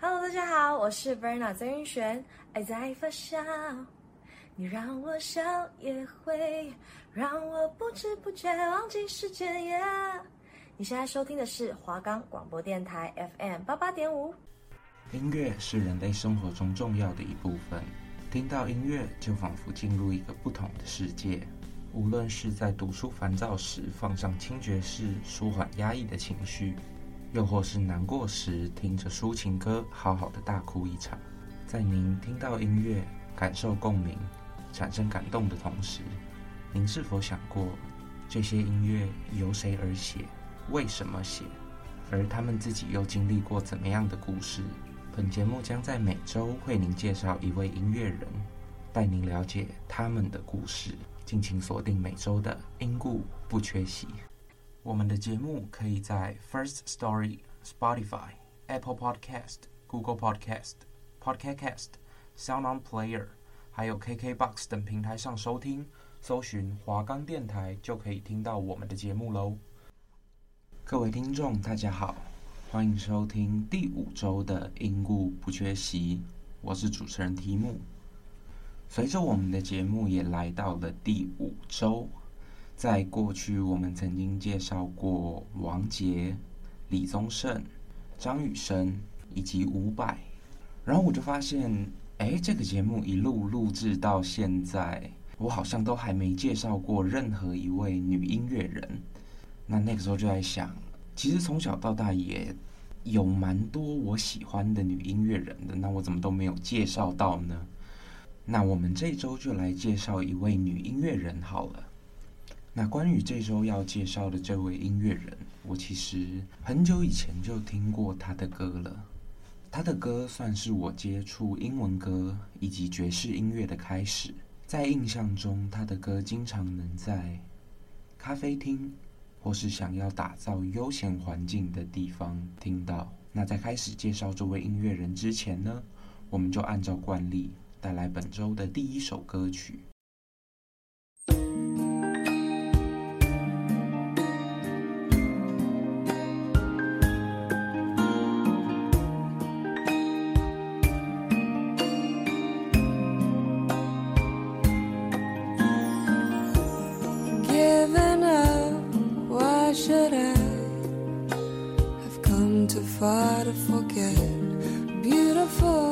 Hello，大家好，我是 Verna 曾云璇。爱在发酵，你让我笑也会让我不知不觉忘记时间。耶你现在收听的是华冈广播电台 FM 八八点五。音乐是人类生活中重要的一部分，听到音乐就仿佛进入一个不同的世界。无论是在读书烦躁时放上轻爵士，舒缓压抑的情绪，又或是难过时听着抒情歌，好好的大哭一场。在您听到音乐、感受共鸣、产生感动的同时，您是否想过，这些音乐由谁而写？为什么写？而他们自己又经历过怎么样的故事？本节目将在每周为您介绍一位音乐人，带您了解他们的故事。敬请锁定每周的音故不缺席。我们的节目可以在 First Story、Spotify、Apple Podcast、Google Podcast、Podcast Cast、Sound On Player，还有 KKBox 等平台上收听。搜寻华冈电台就可以听到我们的节目喽。各位听众，大家好，欢迎收听第五周的因故不缺席。我是主持人提姆。随着我们的节目也来到了第五周，在过去我们曾经介绍过王杰、李宗盛、张雨生以及伍佰，然后我就发现，哎，这个节目一路录制到现在，我好像都还没介绍过任何一位女音乐人。那那个时候就在想，其实从小到大也有蛮多我喜欢的女音乐人的，那我怎么都没有介绍到呢？那我们这周就来介绍一位女音乐人好了。那关于这周要介绍的这位音乐人，我其实很久以前就听过他的歌了。他的歌算是我接触英文歌以及爵士音乐的开始。在印象中，他的歌经常能在咖啡厅或是想要打造悠闲环境的地方听到。那在开始介绍这位音乐人之前呢，我们就按照惯例。带来本周的第一首歌曲。Far to forget. Beautiful.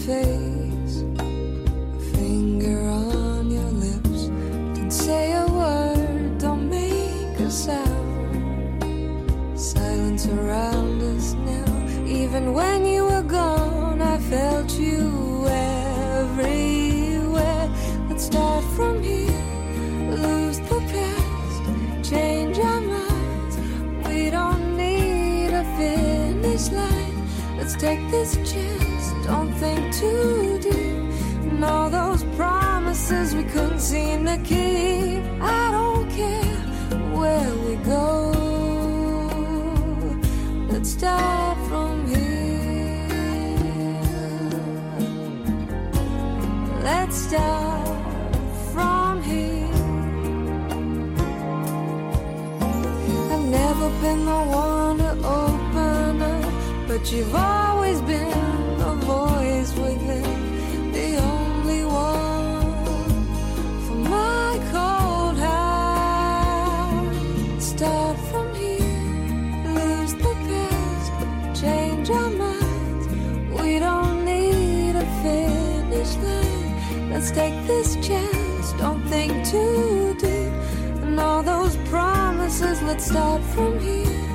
face, a finger on your lips. Don't say a word, don't make a sound. Silence around us now. Even when you were gone, I felt you everywhere. Let's start from here, lose the past, change our minds. We don't need a finish line. Let's take this chance too deep. And all those promises we couldn't seem to keep. I don't care where we go. Let's start from here. Let's start. From here, I've never been the one to open up, but you've always been. Let's take this chance, don't think too deep. And all those promises, let's start from here.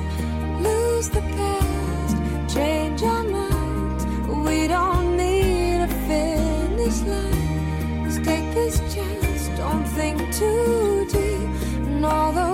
Lose the past, change our minds. We don't need a finish line. Let's take this chance, don't think too deep. And all those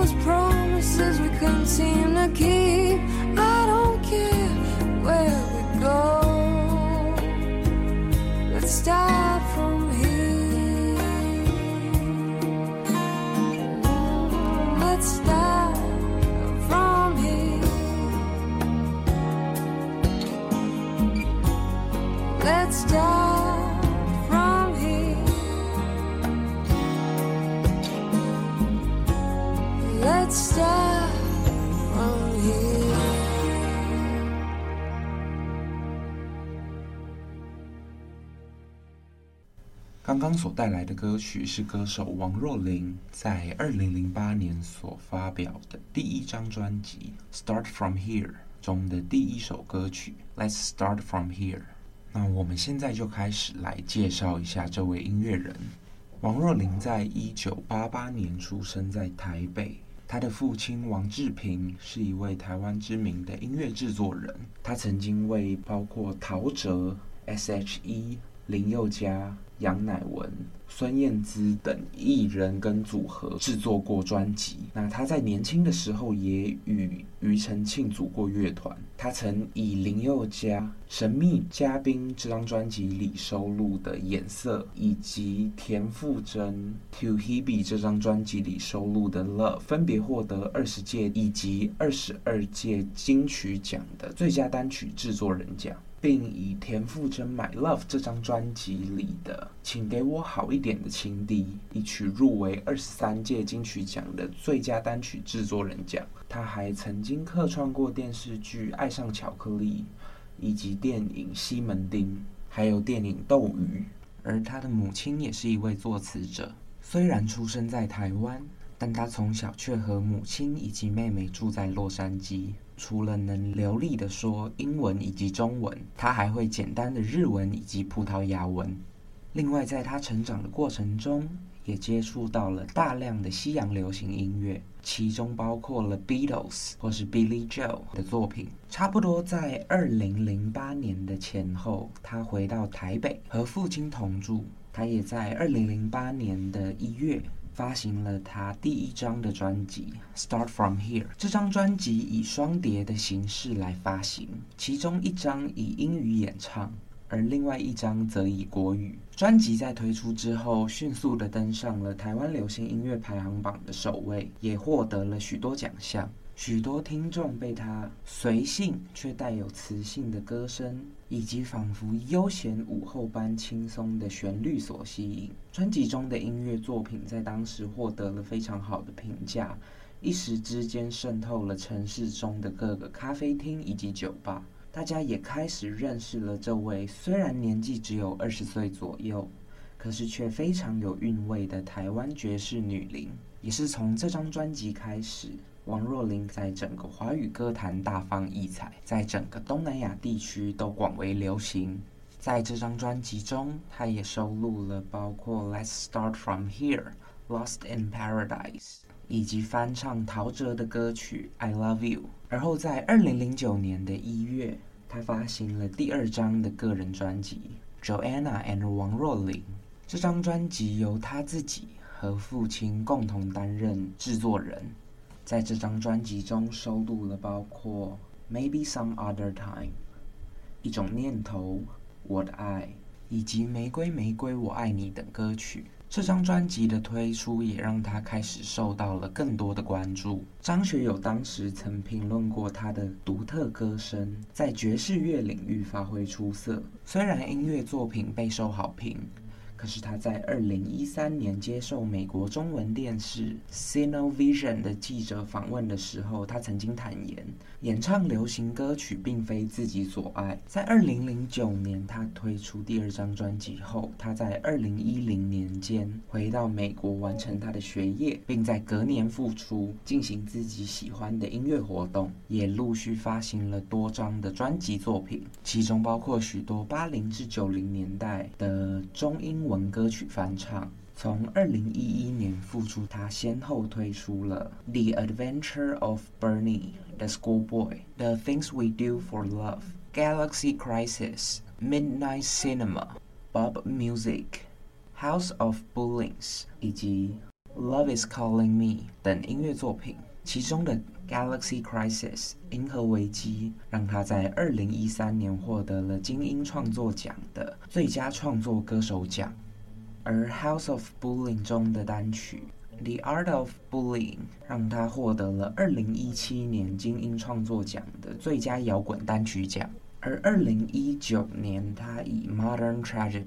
刚所带来的歌曲是歌手王若琳在二零零八年所发表的第一张专辑《Start From Here》中的第一首歌曲《Let's Start From Here》。那我们现在就开始来介绍一下这位音乐人。王若琳在一九八八年出生在台北，她的父亲王志平是一位台湾知名的音乐制作人，他曾经为包括陶喆、S.H.E、林宥嘉、杨乃文、孙燕姿等艺人跟组合制作过专辑。那他在年轻的时候也与庾澄庆组过乐团。他曾以林宥嘉《神秘嘉宾》这张专辑里收录的《颜色》，以及田馥甄《To Hebe》这张专辑里收录的《Love》，分别获得二十届以及二十二届金曲奖的最佳单曲制作人奖。并以田馥甄《My Love》这张专辑里的《请给我好一点的情敌》一曲入围二十三届金曲奖的最佳单曲制作人奖。他还曾经客串过电视剧《爱上巧克力》，以及电影《西门町》，还有电影《斗鱼》。而他的母亲也是一位作词者。虽然出生在台湾，但他从小却和母亲以及妹妹住在洛杉矶。除了能流利地说英文以及中文，他还会简单的日文以及葡萄牙文。另外，在他成长的过程中，也接触到了大量的西洋流行音乐，其中包括了 Beatles 或是 Billy Joe 的作品。差不多在二零零八年的前后，他回到台北和父亲同住。他也在二零零八年的一月。发行了他第一张的专辑《Start From Here》。这张专辑以双碟的形式来发行，其中一张以英语演唱，而另外一张则以国语。专辑在推出之后，迅速的登上了台湾流行音乐排行榜的首位，也获得了许多奖项。许多听众被他随性却带有磁性的歌声，以及仿佛悠闲午后般轻松的旋律所吸引。专辑中的音乐作品在当时获得了非常好的评价，一时之间渗透了城市中的各个咖啡厅以及酒吧。大家也开始认识了这位虽然年纪只有二十岁左右，可是却非常有韵味的台湾爵士女伶。也是从这张专辑开始。王若琳在整个华语歌坛大放异彩，在整个东南亚地区都广为流行。在这张专辑中，她也收录了包括《Let's Start From Here》、《Lost in Paradise》，以及翻唱陶喆的歌曲《I Love You》。而后在二零零九年的一月，她发行了第二张的个人专辑《Joanna and 王若琳》。这张专辑由她自己和父亲共同担任制作人。在这张专辑中收录了包括《Maybe Some Other Time》、一种念头、我的爱以及《玫瑰玫瑰我爱你》等歌曲。这张专辑的推出也让他开始受到了更多的关注。张学友当时曾评论过他的独特歌声，在爵士乐领域发挥出色。虽然音乐作品备受好评。是他在二零一三年接受美国中文电视 Cinovision 的记者访问的时候，他曾经坦言，演唱流行歌曲并非自己所爱。在二零零九年，他推出第二张专辑后，他在二零一零年间回到美国完成他的学业，并在隔年复出进行自己喜欢的音乐活动，也陆续发行了多张的专辑作品，其中包括许多八零至九零年代的中英文歌曲翻唱，从二零一一年复出，他先后推出了《The Adventure of Bernie the Schoolboy》、《The Things We Do for Love》、《Galaxy Crisis》、《Midnight Cinema》、《Bob Music》、《House of Bullings》以及《Love Is Calling Me》等音乐作品。其中的《Galaxy Crisis》银河危机让他在二零一三年获得了金音创作奖的最佳创作歌手奖，而《House of Bullying》中的单曲《The Art of Bullying》让他获得了二零一七年金音创作奖的最佳摇滚单曲奖，而二零一九年他以《Modern Tragedy》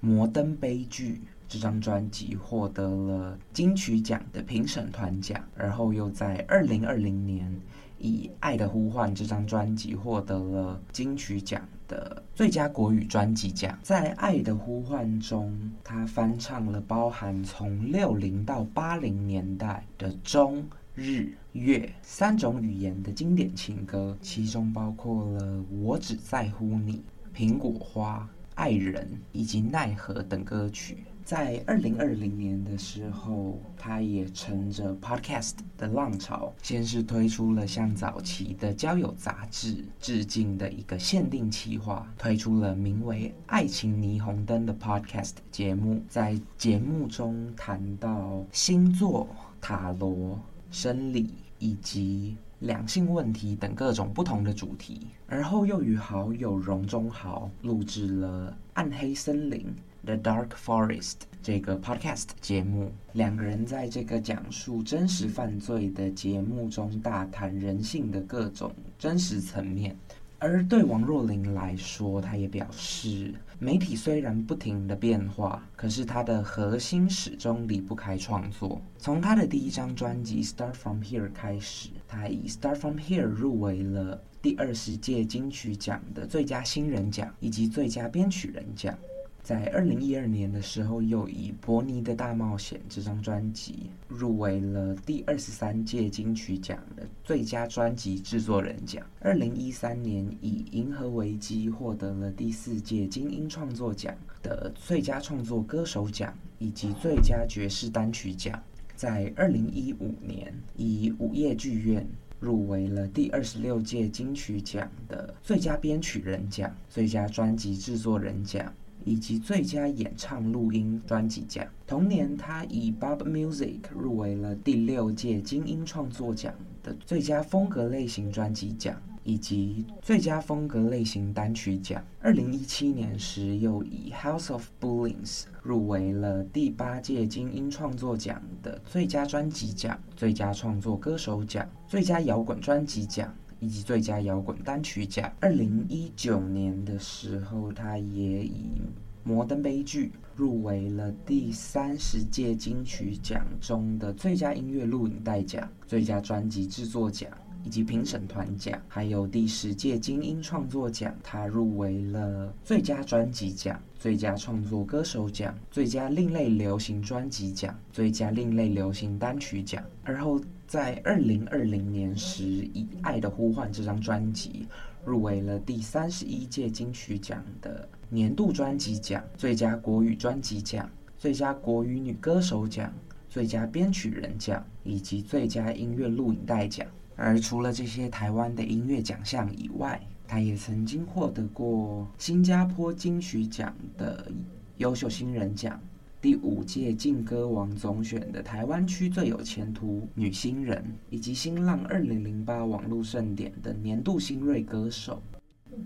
摩登悲剧。这张专辑获得了金曲奖的评审团奖，而后又在二零二零年以《爱的呼唤》这张专辑获得了金曲奖的最佳国语专辑奖。在《爱的呼唤》中，他翻唱了包含从六零到八零年代的中日粤三种语言的经典情歌，其中包括了《我只在乎你》、《苹果花》、《爱人》以及《奈何》等歌曲。在二零二零年的时候，他也乘着 Podcast 的浪潮，先是推出了向早期的交友杂志致敬的一个限定企划，推出了名为《爱情霓虹灯》的 Podcast 节目，在节目中谈到星座、塔罗、生理以及两性问题等各种不同的主题，而后又与好友荣中豪录制了《暗黑森林》。The Dark Forest 这个 podcast 节目，两个人在这个讲述真实犯罪的节目中大谈人性的各种真实层面。而对王若琳来说，她也表示，媒体虽然不停的变化，可是她的核心始终离不开创作。从她的第一张专辑《Start From Here》开始，她以《Start From Here》入围了第二十届金曲奖的最佳新人奖以及最佳编曲人奖。在二零一二年的时候，又以《伯尼的大冒险》这张专辑入围了第二十三届金曲奖的最佳专辑制作人奖。二零一三年以《银河危机》获得了第四届金音创作奖的最佳创作歌手奖以及最佳爵士单曲奖。在二零一五年以《午夜剧院》入围了第二十六届金曲奖的最佳编曲人奖、最佳专辑制作人奖。以及最佳演唱录音专辑奖。同年，他以《Bob Music》入围了第六届金音创作奖的最佳风格类型专辑奖以及最佳风格类型单曲奖。二零一七年时，又以《House of Bullings》入围了第八届金音创作奖的最佳专辑奖、最佳创作歌手奖、最佳摇滚专辑奖。以及最佳摇滚单曲奖。二零一九年的时候，他也以《摩登悲剧》入围了第三十届金曲奖中的最佳音乐录影带奖、最佳专辑制作奖以及评审团奖，还有第十届金音创作奖，他入围了最佳专辑奖、最佳创作歌手奖、最佳另类流行专辑奖、最佳另类流行单曲奖，而后。在二零二零年时，以《爱的呼唤》这张专辑入围了第三十一届金曲奖的年度专辑奖、最佳国语专辑奖、最佳国语女歌手奖、最佳编曲人奖以及最佳音乐录影带奖。而除了这些台湾的音乐奖项以外，他也曾经获得过新加坡金曲奖的优秀新人奖。第五届劲歌王总选的台湾区最有前途女新人，以及新浪二零零八网络盛典的年度新锐歌手，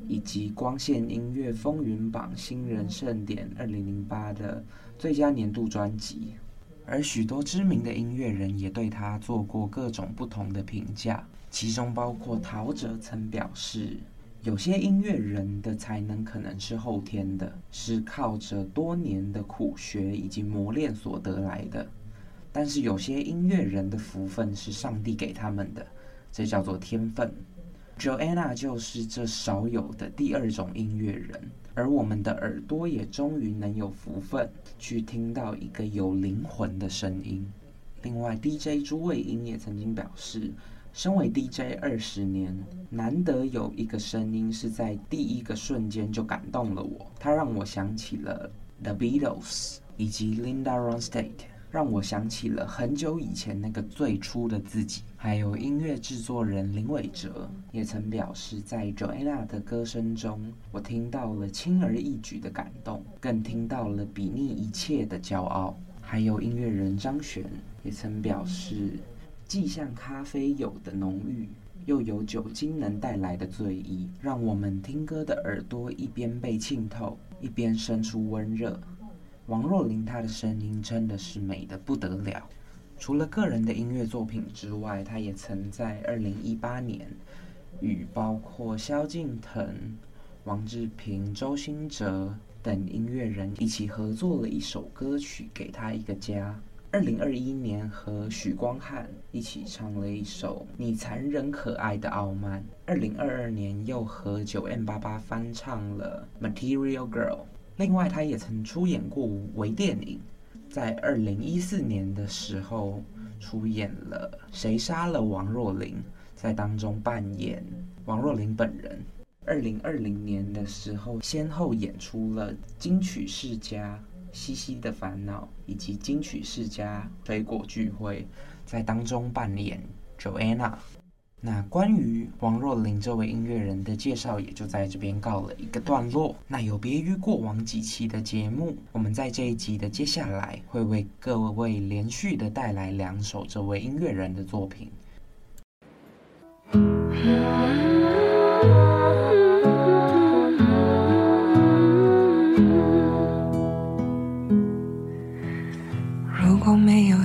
以及光线音乐风云榜新人盛典二零零八的最佳年度专辑。而许多知名的音乐人也对他做过各种不同的评价，其中包括陶喆曾表示。有些音乐人的才能可能是后天的，是靠着多年的苦学以及磨练所得来的。但是有些音乐人的福分是上帝给他们的，这叫做天分。Joanna 就是这少有的第二种音乐人，而我们的耳朵也终于能有福分去听到一个有灵魂的声音。另外，DJ 朱卫英也曾经表示。身为 DJ 二十年，难得有一个声音是在第一个瞬间就感动了我。它让我想起了 The Beatles，以及 Linda Ronstadt，让我想起了很久以前那个最初的自己。还有音乐制作人林伟哲也曾表示，在 Joanna 的歌声中，我听到了轻而易举的感动，更听到了比拟一切的骄傲。还有音乐人张悬也曾表示，既像咖啡有的浓郁，又有酒精能带来的醉意，让我们听歌的耳朵一边被浸透，一边生出温热。王若琳她的声音真的是美的不得了。除了个人的音乐作品之外，她也曾在二零一八年与包括萧敬腾、王志平、周兴哲等音乐人一起合作了一首歌曲《给他一个家》。二零二一年和许光汉一起唱了一首《你残忍可爱的傲慢》。二零二二年又和 9m88 翻唱了《Material Girl》。另外，他也曾出演过微电影，在二零一四年的时候出演了《谁杀了王若琳》，在当中扮演王若琳本人。二零二零年的时候，先后演出了《金曲世家》、《西西的烦恼》以及《金曲世家》水果聚会，在当中扮演 Joanna。那关于王若琳这位音乐人的介绍也就在这边告了一个段落。那有别于过往几期的节目，我们在这一集的接下来会为各位连续的带来两首这位音乐人的作品。如果没有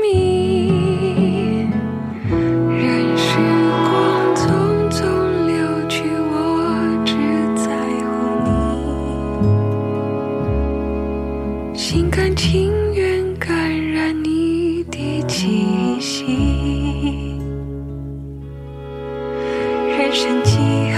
生机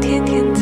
天天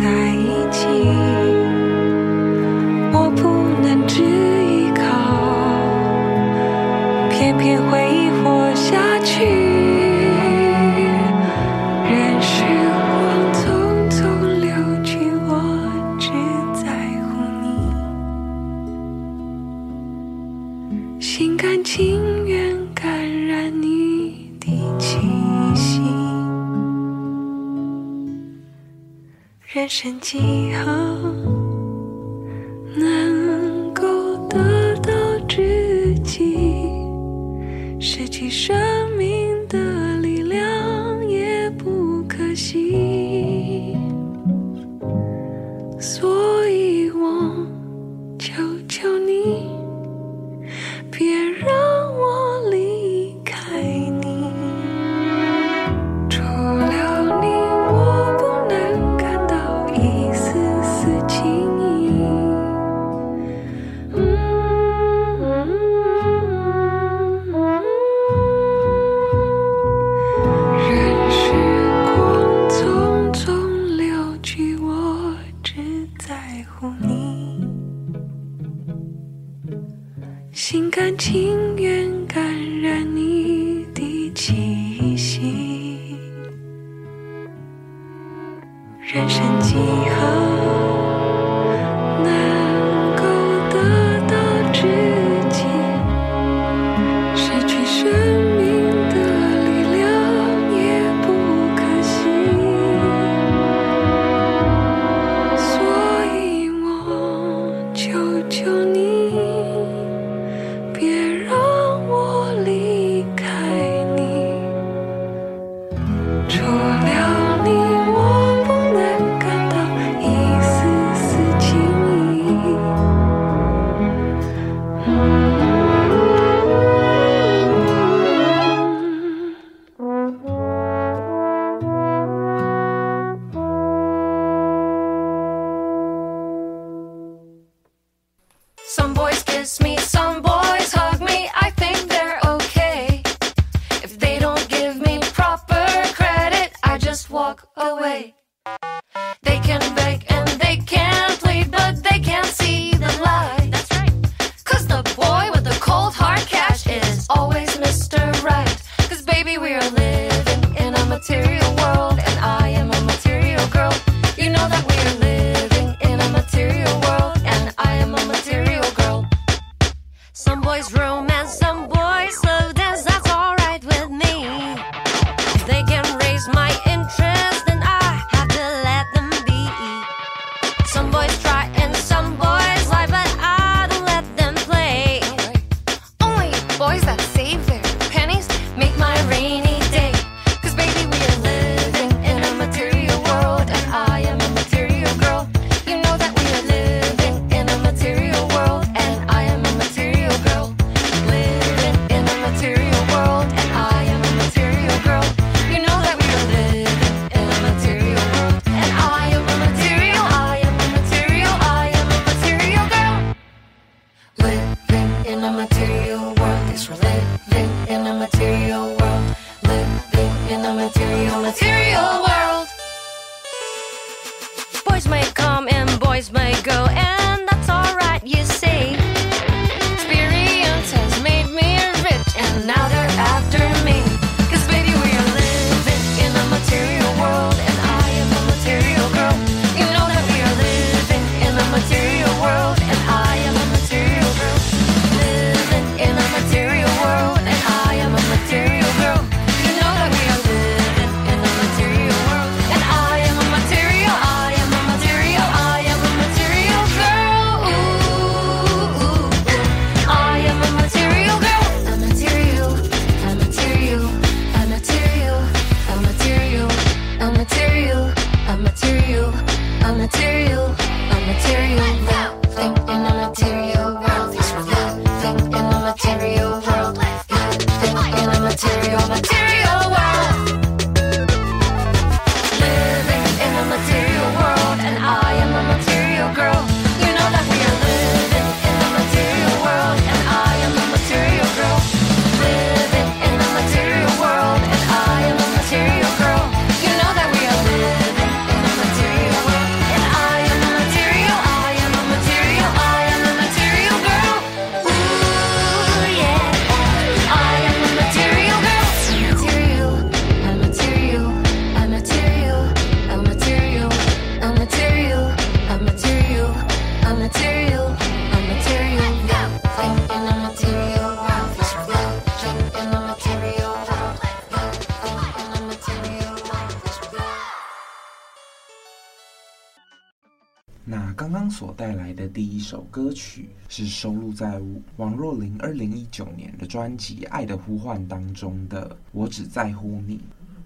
带来的第一首歌曲是收录在王若琳二零一九年的专辑《爱的呼唤》当中的《我只在乎你》。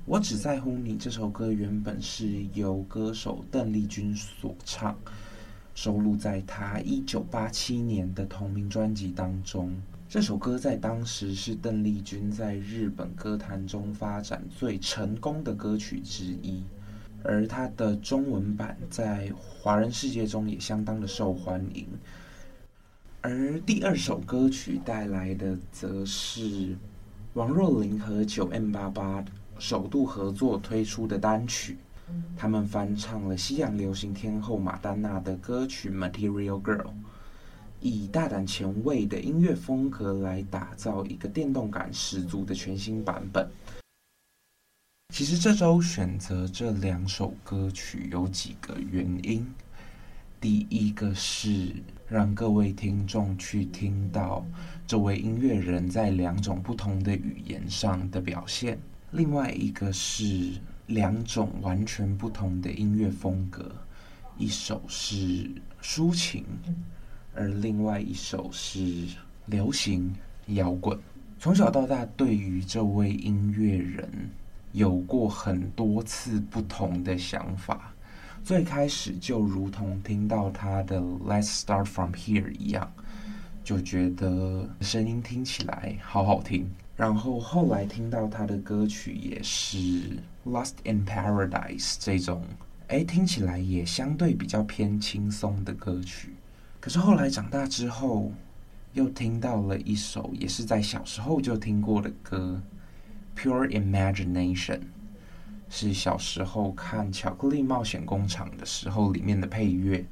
我只在乎你这首歌原本是由歌手邓丽君所唱，收录在她一九八七年的同名专辑当中。这首歌在当时是邓丽君在日本歌坛中发展最成功的歌曲之一。而它的中文版在华人世界中也相当的受欢迎。而第二首歌曲带来的，则是王若琳和九 M 八八首度合作推出的单曲，他们翻唱了西洋流行天后马丹娜的歌曲《Material Girl》，以大胆前卫的音乐风格来打造一个电动感十足的全新版本。其实这周选择这两首歌曲有几个原因。第一个是让各位听众去听到这位音乐人在两种不同的语言上的表现，另外一个是两种完全不同的音乐风格，一首是抒情，而另外一首是流行摇滚。从小到大，对于这位音乐人，有过很多次不同的想法，最开始就如同听到他的《Let's Start From Here》一样，就觉得声音听起来好好听。然后后来听到他的歌曲也是《Lost in Paradise》这种，哎，听起来也相对比较偏轻松的歌曲。可是后来长大之后，又听到了一首也是在小时候就听过的歌，《Pure Imagination》，是小时候看《巧克力冒险工厂》的时候里面的配乐，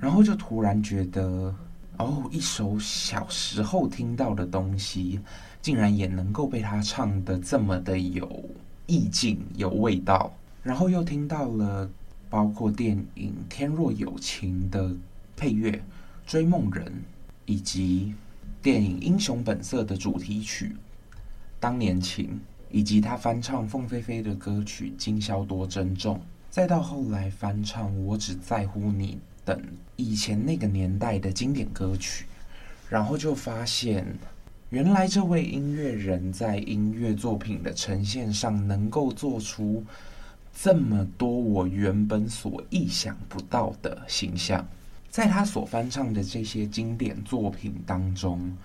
然后就突然觉得，哦，一首小时候听到的东西，竟然也能够被他唱得这么的有意境、有味道。然后又听到了包括电影《天若有情》的配乐《追梦人》，以及电影《英雄本色》的主题曲《当年情》，以及他翻唱凤飞飞的歌曲《今宵多珍重》，再到后来翻唱《我只在乎你》等以前那个年代的经典歌曲，然后就发现，原来这位音乐人在音乐作品的呈现上能够做出。这么多我原本所意想不到的形象，在他所翻唱的这些经典作品当中，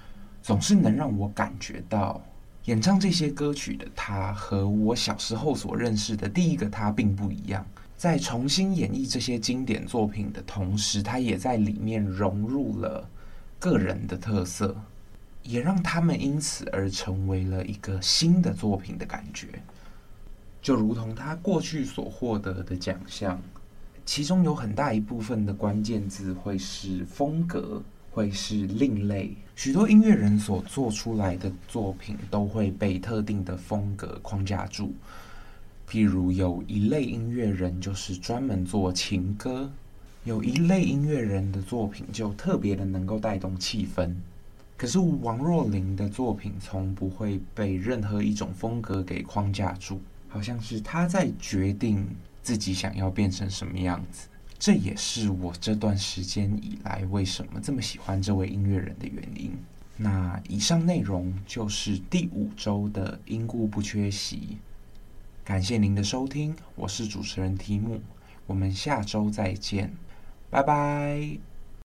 总是能让我感觉到，演唱这些歌曲的他和我小时候所认识的第一个他并不一样。在重新演绎这些经典作品的同时，他也在里面融入了个人的特色，也让他们因此而成为了一个新的作品的感觉。就如同他过去所获得的奖项，其中有很大一部分的关键字会是风格，会是另类。许多音乐人所做出来的作品都会被特定的风格框架住。譬如有一类音乐人就是专门做情歌，有一类音乐人的作品就特别的能够带动气氛。可是王若琳的作品从不会被任何一种风格给框架住。好像是他在决定自己想要变成什么样子，这也是我这段时间以来为什么这么喜欢这位音乐人的原因。那以上内容就是第五周的因故不缺席，感谢您的收听，我是主持人提姆，我们下周再见，拜拜。